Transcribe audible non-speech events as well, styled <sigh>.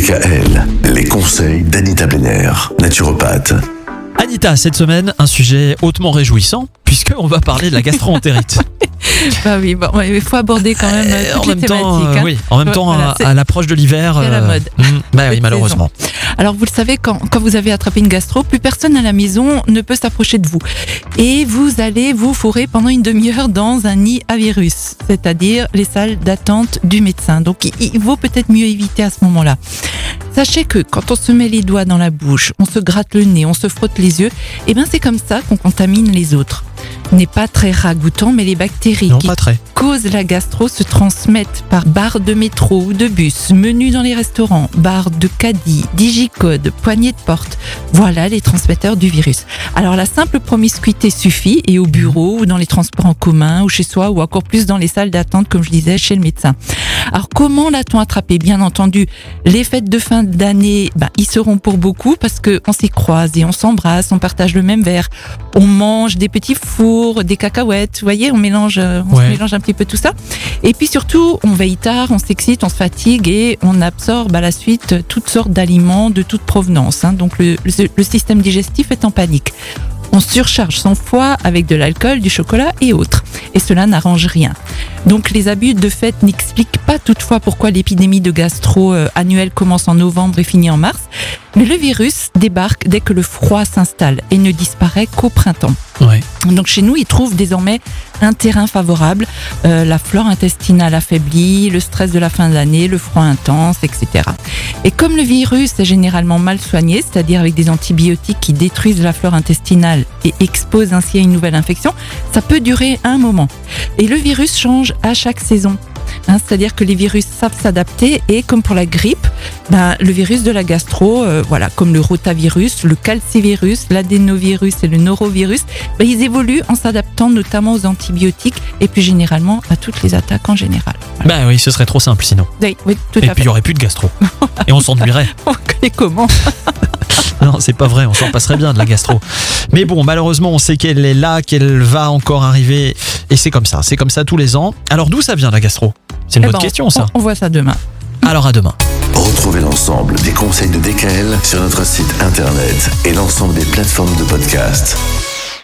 DKL, les conseils d'Anita Benner, naturopathe. Anita, cette semaine, un sujet hautement réjouissant, puisqu'on va parler de la gastroentérite. <laughs> <laughs> Bah oui, bon, il faut aborder quand même euh, en toutes même les temps, thématiques. euh, hein. oui, en même temps, voilà, à, l'approche de l'hiver. c'est la mode. mm, bah oui, malheureusement. Alors vous le savez, quand, quand vous avez attrapé une gastro, plus personne à la maison ne peut s'approcher de vous. Et vous allez vous fourrer pendant une demi-heure dans un nid à virus, c'est-à-dire les salles d'attente du médecin. Donc il, il vaut peut-être mieux éviter à ce moment-là. Sachez que quand on se met les doigts dans la bouche, on se gratte le nez, on se frotte les yeux, et ben c'est comme ça qu'on contamine les autres. N'est pas très ragoûtant, mais les bactéries Non, qui causent la gastro se transmettent par barres de métro ou de bus, menus dans les restaurants, barres de caddie, digicode, poignées de porte. Voilà les transmetteurs du virus. Alors la simple promiscuité suffit et au bureau ou dans les transports en commun ou chez soi ou encore plus dans les salles d'attente comme je disais chez le médecin. Alors comment l'a-t-on attrapé? Bien entendu, les fêtes de fin d'année, ben, ils seront pour beaucoup parce que on s'y croise et on s'embrasse, on partage le même verre, on mange des petits fours, des cacahuètes, vous voyez, on mélange, euh, on Ouais. se mélange un petit peu tout ça. Et puis surtout, on veille tard, on s'excite, on se fatigue et on absorbe à la suite toutes sortes d'aliments de toute provenance. hein. Donc le, le- le système digestif est en panique. On surcharge son foie avec de l'alcool, du chocolat et autres. Et cela n'arrange rien. Donc les abus de fait n'expliquent pas toutefois pourquoi l'épidémie de gastro euh, annuelle commence en novembre et finit en mars. Mais le virus débarque dès que le froid s'installe et ne disparaît qu'au printemps. Ouais. Donc chez nous, il trouve désormais un terrain favorable, euh, la flore intestinale affaiblie, le stress de la fin de l'année, le froid intense, etc. Et comme le virus est généralement mal soigné, c'est-à-dire avec des antibiotiques qui détruisent la flore intestinale et exposent ainsi à une nouvelle infection, ça peut durer un moment. Et le virus change à chaque saison. Hein, c'est-à-dire que les virus savent s'adapter et comme pour la grippe, ben, le virus de la gastro, euh, voilà, comme le rotavirus, le calcivirus, l'adénovirus et le norovirus, ben, ils évoluent en s'adaptant notamment aux antibiotiques et puis généralement à toutes les attaques en général. Bah oui, ce serait trop simple sinon. Oui, oui, tout Et à puis il fait. y aurait plus de gastro. <laughs> Et on s'ennuierait. <laughs> On connaît comment <laughs> Non, c'est pas vrai, on s'en passerait bien de la gastro. Mais bon, malheureusement, on sait qu'elle est là, qu'elle va encore arriver. Et c'est comme ça, c'est comme ça tous les ans. Alors d'où ça vient la gastro? C'est une Eh bonne ben, question on- ça. On, voit ça demain. Alors à demain. Retrouvez l'ensemble des conseils de DKL sur notre site internet et l'ensemble des plateformes de podcast.